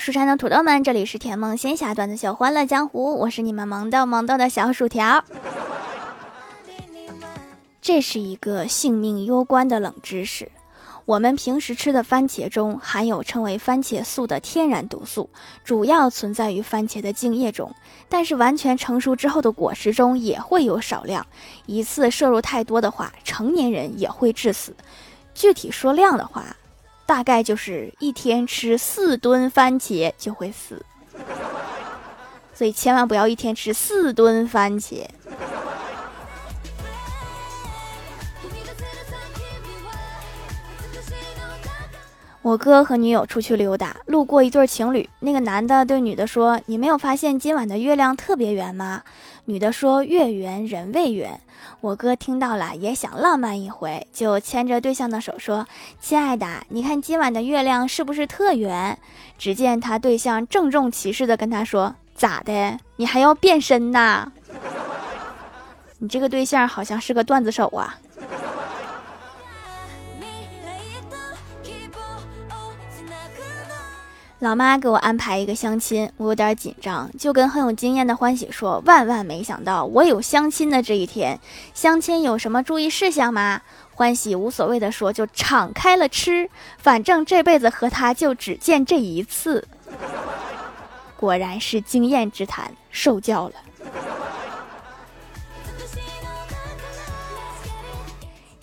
蜀山的土豆们，这里是甜梦仙侠段子秀欢乐江湖，我是你们萌豆萌豆的小薯条。这是一个性命攸关的冷知识。我们平时吃的番茄中含有称为番茄素的天然毒素，主要存在于番茄的茎叶中。但是完全成熟之后的果实中也会有少量，一次摄入太多的话，成年人也会致死。具体说量的话，大概就是一天吃四吨番茄就会死。所以千万不要一天吃四吨番茄。我哥和女友出去溜达，路过一对情侣。那个男的对女的说：“你没有发现今晚的月亮特别圆吗？”女的说：“月圆人未圆。”我哥听到了，也想浪漫一回，就牵着对象的手说：“亲爱的，你看今晚的月亮是不是特圆？”只见他对象郑重其事的跟他说：“咋的？你还要变身呐？你这个对象好像是个段子手啊。”老妈给我安排一个相亲，我有点紧张，就跟很有经验的欢喜说：“万万没想到，我有相亲的这一天。相亲有什么注意事项吗？”欢喜无所谓的说：“就敞开了吃，反正这辈子和他就只见这一次。”果然是经验之谈，受教了。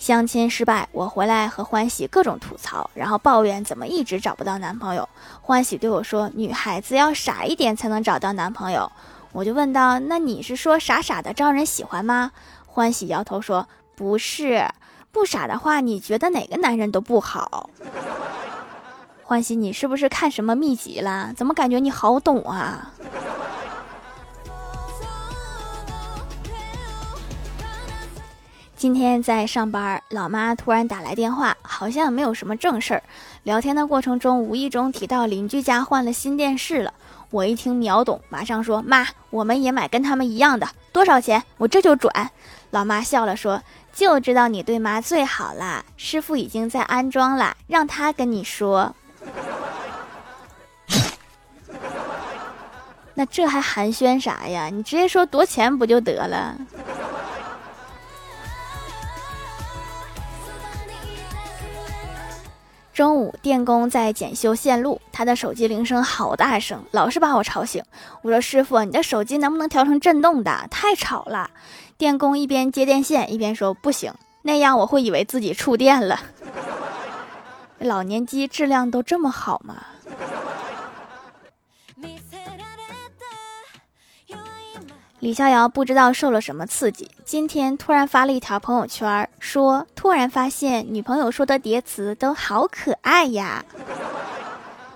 相亲失败，我回来和欢喜各种吐槽，然后抱怨怎么一直找不到男朋友。欢喜对我说：“女孩子要傻一点才能找到男朋友。”我就问道：“那你是说傻傻的招人喜欢吗？”欢喜摇头说：“不是，不傻的话，你觉得哪个男人都不好。”欢喜，你是不是看什么秘籍了？怎么感觉你好懂啊？今天在上班，老妈突然打来电话，好像没有什么正事儿。聊天的过程中，无意中提到邻居家换了新电视了。我一听秒懂，马上说：“妈，我们也买跟他们一样的，多少钱？我这就转。”老妈笑了说：“就知道你对妈最好啦，师傅已经在安装了，让他跟你说。那这还寒暄啥呀？你直接说多少钱不就得了？”中午，电工在检修线路，他的手机铃声好大声，老是把我吵醒。我说：“师傅，你的手机能不能调成震动的？太吵了。”电工一边接电线一边说：“不行，那样我会以为自己触电了。老年机质量都这么好吗？”李逍遥不知道受了什么刺激，今天突然发了一条朋友圈，说突然发现女朋友说的叠词都好可爱呀，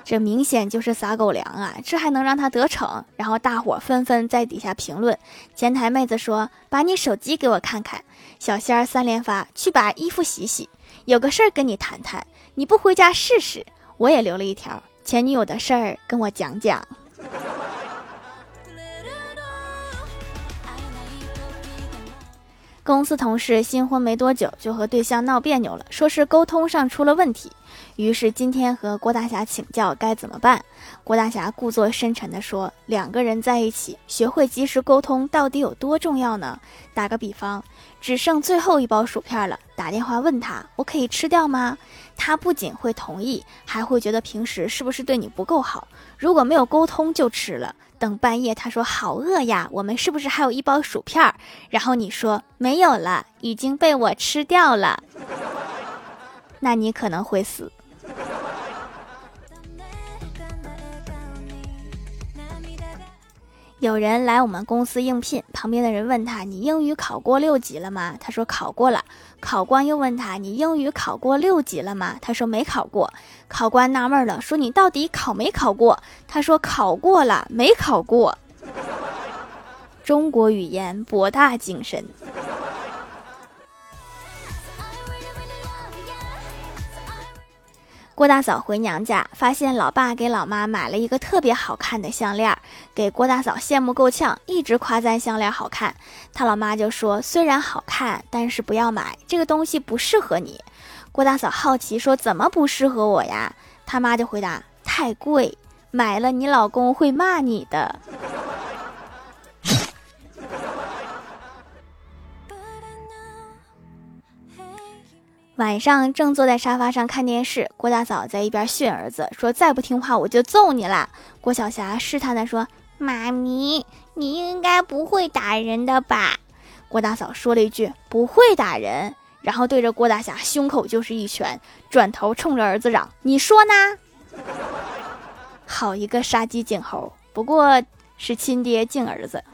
这明显就是撒狗粮啊！这还能让他得逞？然后大伙纷纷在底下评论。前台妹子说：“把你手机给我看看。”小仙儿三连发：“去把衣服洗洗。”有个事儿跟你谈谈，你不回家试试？我也留了一条：“前女友的事儿跟我讲讲。”公司同事新婚没多久就和对象闹别扭了，说是沟通上出了问题。于是今天和郭大侠请教该怎么办。郭大侠故作深沉地说：“两个人在一起，学会及时沟通到底有多重要呢？打个比方，只剩最后一包薯片了，打电话问他，我可以吃掉吗？他不仅会同意，还会觉得平时是不是对你不够好？如果没有沟通就吃了。”等半夜，他说好饿呀，我们是不是还有一包薯片？然后你说没有了，已经被我吃掉了，那你可能会死。有人来我们公司应聘，旁边的人问他：“你英语考过六级了吗？”他说：“考过了。”考官又问他：“你英语考过六级了吗？”他说：“没考过。”考官纳闷了，说：“你到底考没考过？”他说：“考过了，没考过。”中国语言博大精深。郭大嫂回娘家，发现老爸给老妈买了一个特别好看的项链，给郭大嫂羡慕够呛，一直夸赞项链好看。她老妈就说：“虽然好看，但是不要买这个东西，不适合你。”郭大嫂好奇说：“怎么不适合我呀？”他妈就回答：“太贵，买了你老公会骂你的。晚上正坐在沙发上看电视，郭大嫂在一边训儿子说：“再不听话我就揍你啦！”郭晓霞试探的说：“妈咪，你应该不会打人的吧？”郭大嫂说了一句：“不会打人。”然后对着郭大侠胸口就是一拳，转头冲着儿子嚷：“你说呢？”好一个杀鸡儆猴，不过是亲爹敬儿子。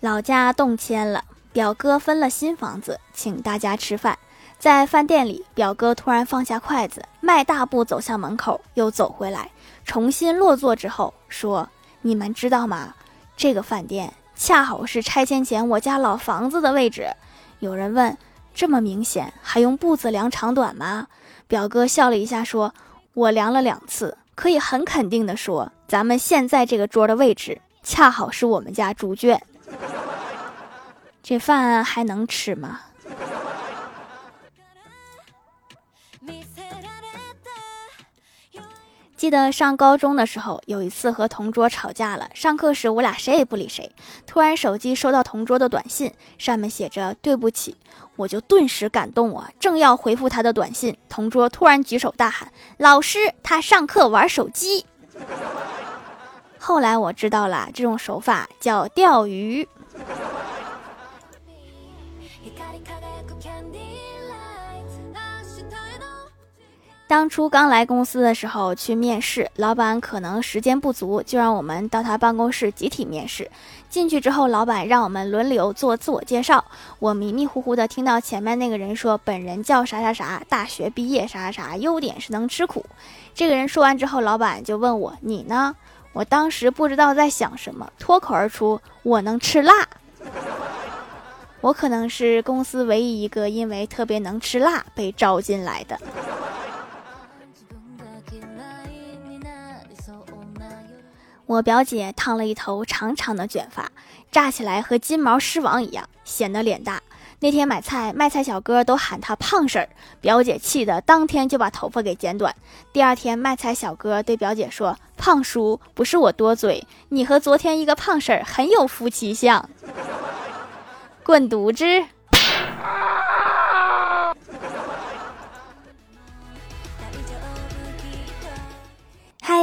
老家动迁了，表哥分了新房子，请大家吃饭。在饭店里，表哥突然放下筷子，迈大步走向门口，又走回来，重新落座之后说：“你们知道吗？这个饭店恰好是拆迁前我家老房子的位置。”有人问：“这么明显，还用步子量长短吗？”表哥笑了一下说：“我量了两次，可以很肯定的说，咱们现在这个桌的位置，恰好是我们家猪圈。”这饭还能吃吗？记得上高中的时候，有一次和同桌吵架了。上课时，我俩谁也不理谁。突然手机收到同桌的短信，上面写着“对不起”，我就顿时感动啊！正要回复他的短信，同桌突然举手大喊：“老师，他上课玩手机！”后来我知道了，这种手法叫钓鱼。当初刚来公司的时候去面试，老板可能时间不足，就让我们到他办公室集体面试。进去之后，老板让我们轮流做自我介绍。我迷迷糊糊的听到前面那个人说：“本人叫啥啥啥，大学毕业啥啥啥，优点是能吃苦。”这个人说完之后，老板就问我：“你呢？”我当时不知道在想什么，脱口而出：“我能吃辣。”我可能是公司唯一一个因为特别能吃辣被招进来的。我表姐烫了一头长长的卷发，扎起来和金毛狮王一样，显得脸大。那天买菜，卖菜小哥都喊她胖婶儿，表姐气得当天就把头发给剪短。第二天，卖菜小哥对表姐说：“胖叔，不是我多嘴，你和昨天一个胖婶儿很有夫妻相。” 滚犊子！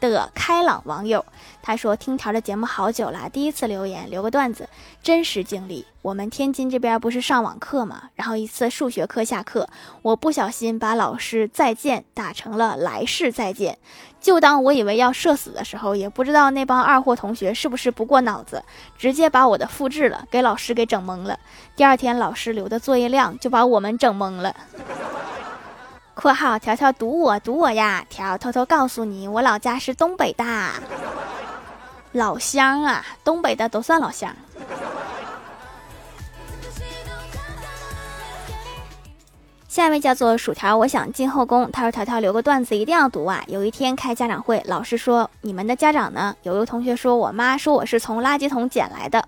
的开朗网友。他说：“听条的节目好久了，第一次留言，留个段子，真实经历。我们天津这边不是上网课嘛，然后一次数学课下课，我不小心把老师再见打成了来世再见。就当我以为要社死的时候，也不知道那帮二货同学是不是不过脑子，直接把我的复制了，给老师给整懵了。第二天老师留的作业量就把我们整懵了。”（ 括号条条堵我堵我呀！条偷偷告诉你，我老家是东北的。老乡啊，东北的都算老乡。下一位叫做薯条，我想进后宫。他说：“条条留个段子，一定要读啊！”有一天开家长会，老师说：“你们的家长呢？”有一个同学说：“我妈说我是从垃圾桶捡来的。”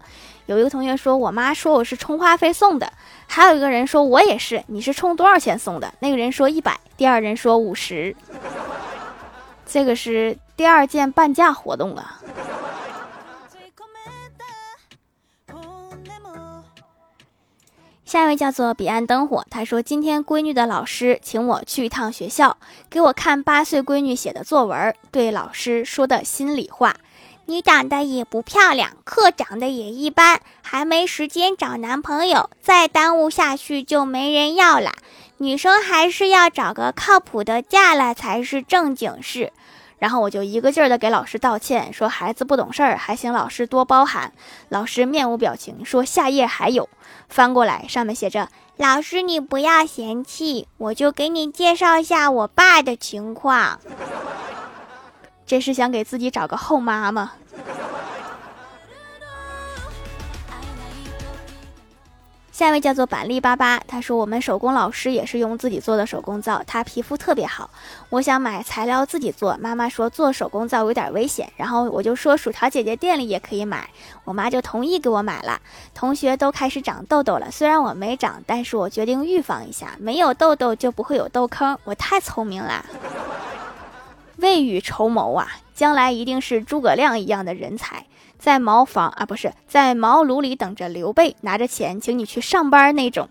有一个同学说：“我妈说我是充话费送的。”还有一个人说：“我也是。”你是充多少钱送的？那个人说一百，第二人说五十。这个是第二件半价活动啊。下一位叫做彼岸灯火，他说：“今天闺女的老师请我去一趟学校，给我看八岁闺女写的作文，对老师说的心里话：你长得也不漂亮，课长得也一般，还没时间找男朋友，再耽误下去就没人要了。女生还是要找个靠谱的嫁了才是正经事。”然后我就一个劲儿的给老师道歉，说孩子不懂事儿，还请老师多包涵。老师面无表情，说下页还有，翻过来上面写着：“老师你不要嫌弃，我就给你介绍一下我爸的情况。”这是想给自己找个后妈吗？”。”“。”“下一位叫做板栗巴巴，他说我们手工老师也是用自己做的手工皂，他皮肤特别好。我想买材料自己做，妈妈说做手工皂有点危险，然后我就说薯条姐姐店里也可以买，我妈就同意给我买了。同学都开始长痘痘了，虽然我没长，但是我决定预防一下，没有痘痘就不会有痘坑，我太聪明了。未雨绸缪啊，将来一定是诸葛亮一样的人才。在茅房啊，不是在茅庐里等着刘备拿着钱请你去上班那种。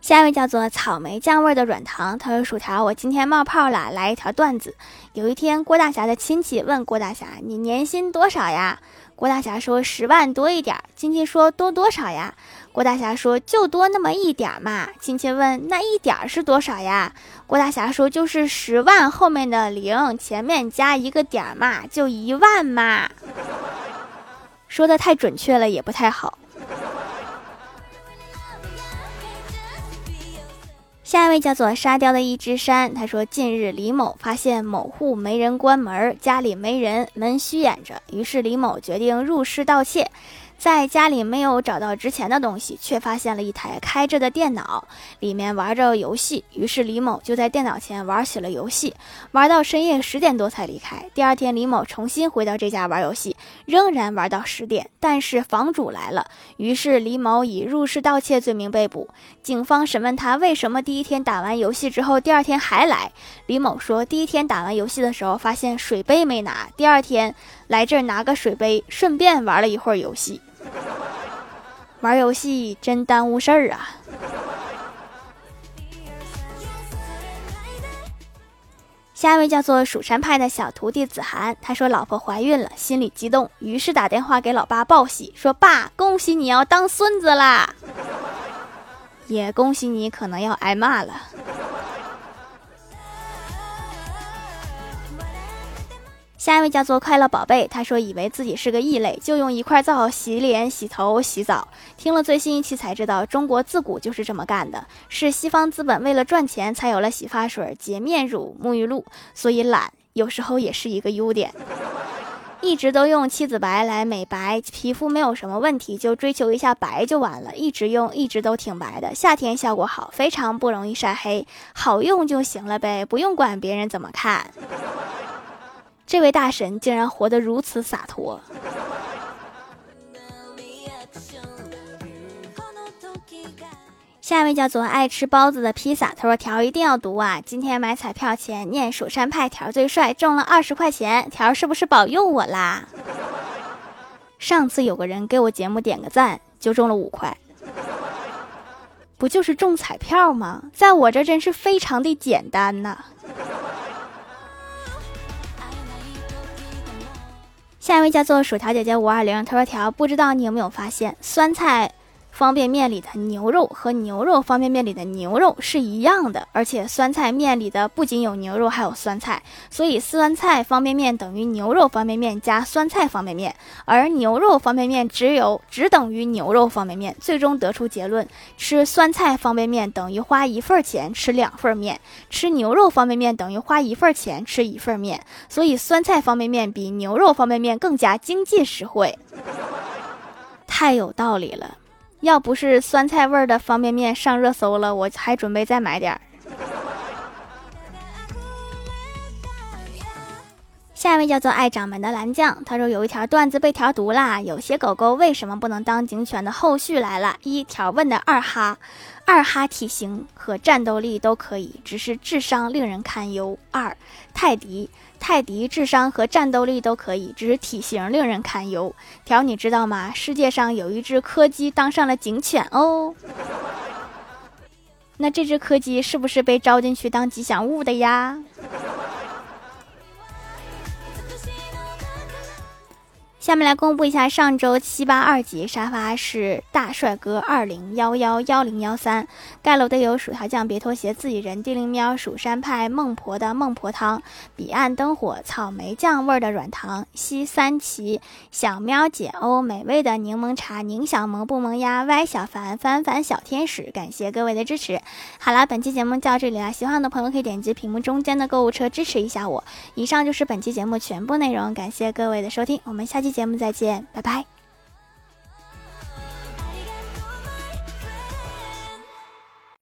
下一位叫做草莓酱味的软糖，他说：“薯条，我今天冒泡了，来一条段子。有一天，郭大侠的亲戚问郭大侠：‘你年薪多少呀？’郭大侠说：‘十万多一点。’亲戚说：‘多多少呀？’郭大侠说：“就多那么一点嘛。”亲戚问：“那一点是多少呀？”郭大侠说：“就是十万后面的零，前面加一个点嘛，就一万嘛。”说的太准确了，也不太好。下一位叫做沙雕的一只山，他说：“近日李某发现某户没人关门，家里没人，门虚掩着，于是李某决定入室盗窃。”在家里没有找到值钱的东西，却发现了一台开着的电脑，里面玩着游戏。于是李某就在电脑前玩起了游戏，玩到深夜十点多才离开。第二天，李某重新回到这家玩游戏，仍然玩到十点。但是房主来了，于是李某以入室盗窃罪名被捕。警方审问他为什么第一天打完游戏之后，第二天还来。李某说，第一天打完游戏的时候发现水杯没拿，第二天来这儿拿个水杯，顺便玩了一会儿游戏。玩游戏真耽误事儿啊！下一位叫做蜀山派的小徒弟子涵，他说老婆怀孕了，心里激动，于是打电话给老爸报喜，说爸，恭喜你要当孙子啦！也恭喜你可能要挨骂了。下一位叫做快乐宝贝，他说以为自己是个异类，就用一块皂洗脸、洗头、洗澡。听了最新一期才知道，中国自古就是这么干的，是西方资本为了赚钱才有了洗发水、洁面乳、沐浴露。所以懒有时候也是一个优点。一直都用七子白来美白皮肤，没有什么问题，就追求一下白就完了。一直用，一直都挺白的，夏天效果好，非常不容易晒黑，好用就行了呗，不用管别人怎么看。这位大神竟然活得如此洒脱。下一位叫做爱吃包子的披萨，他说：“条一定要读啊！今天买彩票前念蜀山派条最帅，中了二十块钱，条是不是保佑我啦？上次有个人给我节目点个赞，就中了五块，不就是中彩票吗？在我这真是非常的简单呐。”下一位叫做薯条姐姐五二零，他说条不知道你有没有发现，酸菜。方便面里的牛肉和牛肉方便面里的牛肉是一样的，而且酸菜面里的不仅有牛肉，还有酸菜，所以酸菜方便面等于牛肉方便面加酸菜方便面，而牛肉方便面只有只等于牛肉方便面。最终得出结论：吃酸菜方便面等于花一份钱吃两份面，吃牛肉方便面等于花一份钱吃一份面。所以酸菜方便面比牛肉方便面更加经济实惠，太有道理了。要不是酸菜味儿的方便面上热搜了，我还准备再买点儿。下一位叫做爱掌门的蓝酱，他说有一条段子被调读啦。有些狗狗为什么不能当警犬的后续来了？一条问的二哈，二哈体型和战斗力都可以，只是智商令人堪忧。二泰迪。泰迪智商和战斗力都可以，只是体型令人堪忧。条，你知道吗？世界上有一只柯基当上了警犬哦。那这只柯基是不是被招进去当吉祥物的呀？下面来公布一下上周七八二级沙发是大帅哥二零幺幺幺零幺三，盖楼的有薯条酱、别拖鞋、自己人、地灵喵、蜀山派、孟婆的孟婆汤、彼岸灯火、草莓酱味的软糖、西三旗、小喵姐欧、美味的柠檬茶、宁小萌不萌呀、歪小凡、凡凡小天使，感谢各位的支持。好了，本期节目就到这里了，喜欢的朋友可以点击屏幕中间的购物车支持一下我。以上就是本期节目全部内容，感谢各位的收听，我们下期期。节目再见，拜拜。